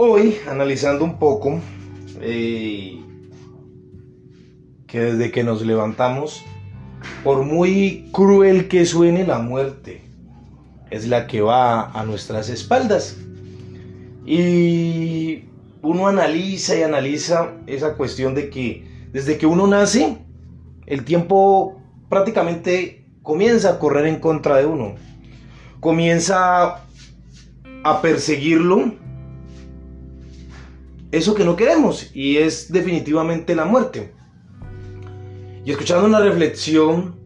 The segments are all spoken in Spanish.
Hoy, analizando un poco, eh, que desde que nos levantamos, por muy cruel que suene la muerte, es la que va a nuestras espaldas. Y uno analiza y analiza esa cuestión de que desde que uno nace, el tiempo prácticamente comienza a correr en contra de uno. Comienza a perseguirlo eso que no queremos y es definitivamente la muerte. Y escuchando una reflexión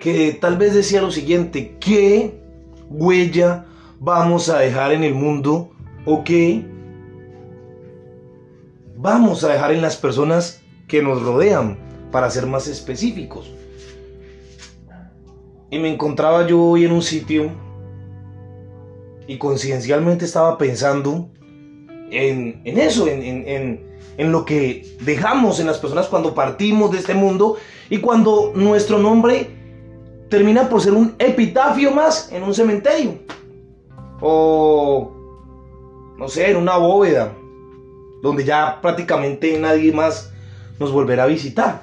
que tal vez decía lo siguiente, ¿qué huella vamos a dejar en el mundo o qué vamos a dejar en las personas que nos rodean, para ser más específicos? Y me encontraba yo hoy en un sitio y conciencialmente estaba pensando en, eso, en, en, lo que dejamos en las personas cuando partimos de este mundo y cuando nuestro nombre termina por ser un epitafio más en un cementerio. O, no sé, en una bóveda, donde ya prácticamente nadie más nos volverá a visitar.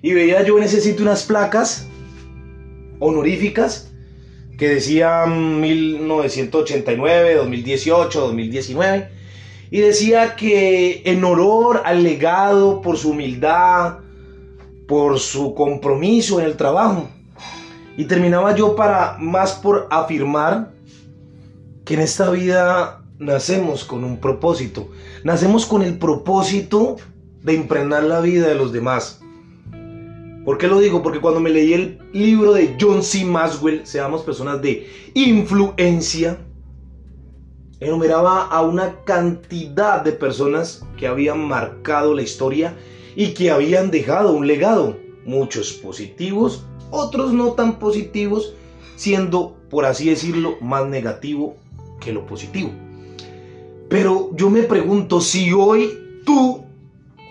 Y veía yo en ese sitio unas placas honoríficas que decía 1989, 2018, 2019, y decía que en honor al legado, por su humildad, por su compromiso en el trabajo. Y terminaba yo para más por afirmar que en esta vida nacemos con un propósito. Nacemos con el propósito de impregnar la vida de los demás. ¿Por qué lo digo? Porque cuando me leí el libro de John C. Maxwell, Seamos Personas de Influencia, enumeraba a una cantidad de personas que habían marcado la historia y que habían dejado un legado, muchos positivos, otros no tan positivos, siendo, por así decirlo, más negativo que lo positivo. Pero yo me pregunto, si hoy tú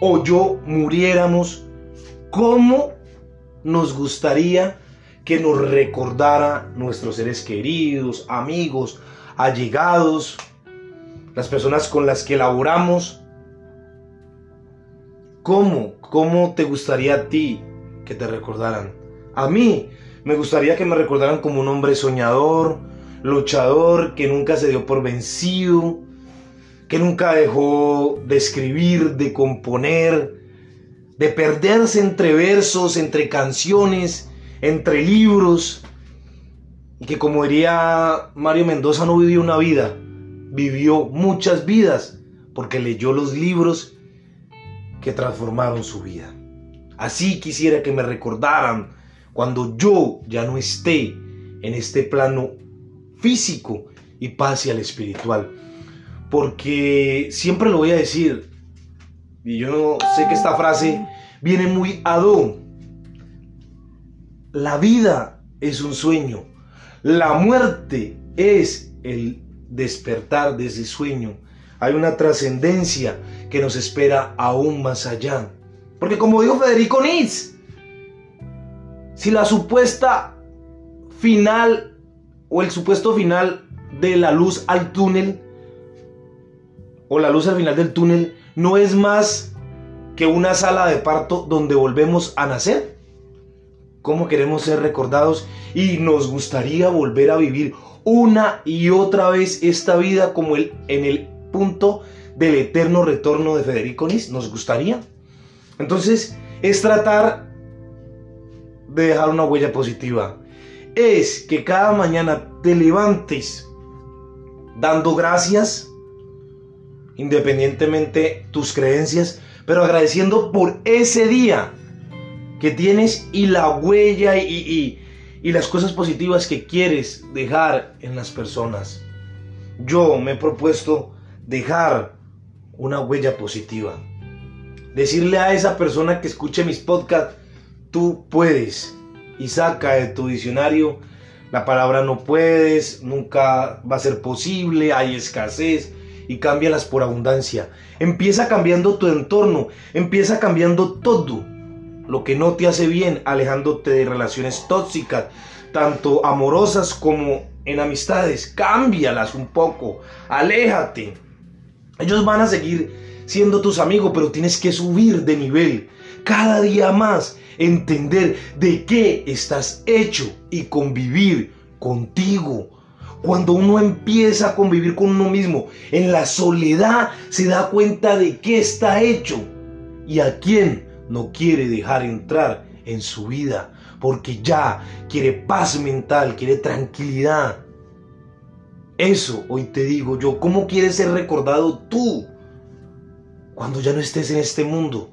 o yo muriéramos, ¿cómo nos gustaría que nos recordara nuestros seres queridos, amigos, allegados, las personas con las que laboramos. ¿Cómo? ¿Cómo te gustaría a ti que te recordaran? A mí me gustaría que me recordaran como un hombre soñador, luchador, que nunca se dio por vencido, que nunca dejó de escribir, de componer, de perderse entre versos, entre canciones, entre libros, y que como diría Mario Mendoza no vivió una vida, vivió muchas vidas, porque leyó los libros que transformaron su vida. Así quisiera que me recordaran cuando yo ya no esté en este plano físico y pase al espiritual. Porque siempre lo voy a decir, y yo sé que esta frase viene muy ad La vida es un sueño. La muerte es el despertar de ese sueño. Hay una trascendencia que nos espera aún más allá. Porque como dijo Federico Nitz, si la supuesta final o el supuesto final de la luz al túnel o la luz al final del túnel no es más que una sala de parto donde volvemos a nacer. ¿Cómo queremos ser recordados? Y nos gustaría volver a vivir una y otra vez esta vida como el, en el punto del eterno retorno de Federico Nis. ¿Nos gustaría? Entonces, es tratar de dejar una huella positiva. Es que cada mañana te levantes dando gracias independientemente tus creencias, pero agradeciendo por ese día que tienes y la huella y, y, las cosas positivas que quieres dejar en las personas. Yo me he propuesto dejar una huella positiva. Decirle a esa persona que escuche mis podcasts, tú puedes. Y saca de tu diccionario la palabra no puedes, nunca va a ser posible, hay escasez, y cámbialas por abundancia. Empieza cambiando tu entorno, empieza cambiando todo lo que no te hace bien, alejándote de relaciones tóxicas, tanto amorosas como en amistades, cámbialas un poco, aléjate. Ellos van a seguir siendo tus amigos, pero tienes que subir de nivel cada día más, entender de qué estás hecho y convivir contigo. Cuando uno empieza a convivir con uno mismo en la soledad, se da cuenta de qué está hecho y a quién no quiere dejar entrar en su vida, porque ya quiere paz mental, quiere tranquilidad. Eso hoy te digo yo, ¿cómo quieres ser recordado tú cuando ya no estés en este mundo?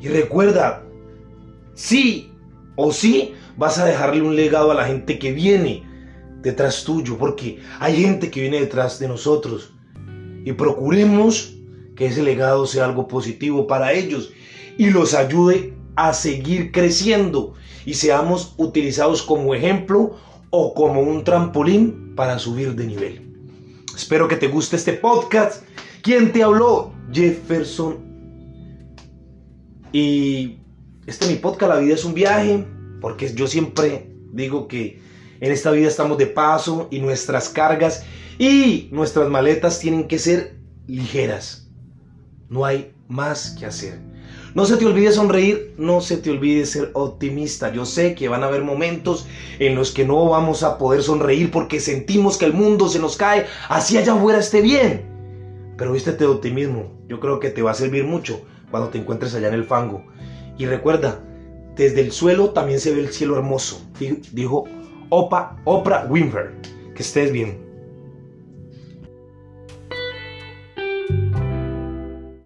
Y recuerda, sí o sí vas a dejarle un legado a la gente que viene detrás tuyo, porque hay gente que viene detrás de nosotros. Y procuremos que ese legado sea algo positivo para ellos y los ayude a seguir creciendo y seamos utilizados como ejemplo o como un trampolín para subir de nivel. Espero que te guste este podcast. ¿Quién te habló? Jefferson. Y este es mi podcast, La vida es un viaje, porque yo siempre digo que en esta vida estamos de paso y nuestras cargas y nuestras maletas tienen que ser ligeras. No hay más que hacer. No se te olvide sonreír, no se te olvide ser optimista. Yo sé que van a haber momentos en los que no vamos a poder sonreír porque sentimos que el mundo se nos cae, así allá afuera esté bien. Pero vístete de optimismo, yo creo que te va a servir mucho cuando te encuentres allá en el fango. Y recuerda, desde el suelo también se ve el cielo hermoso, dijo Opa, Oprah Winfrey. Que estés bien.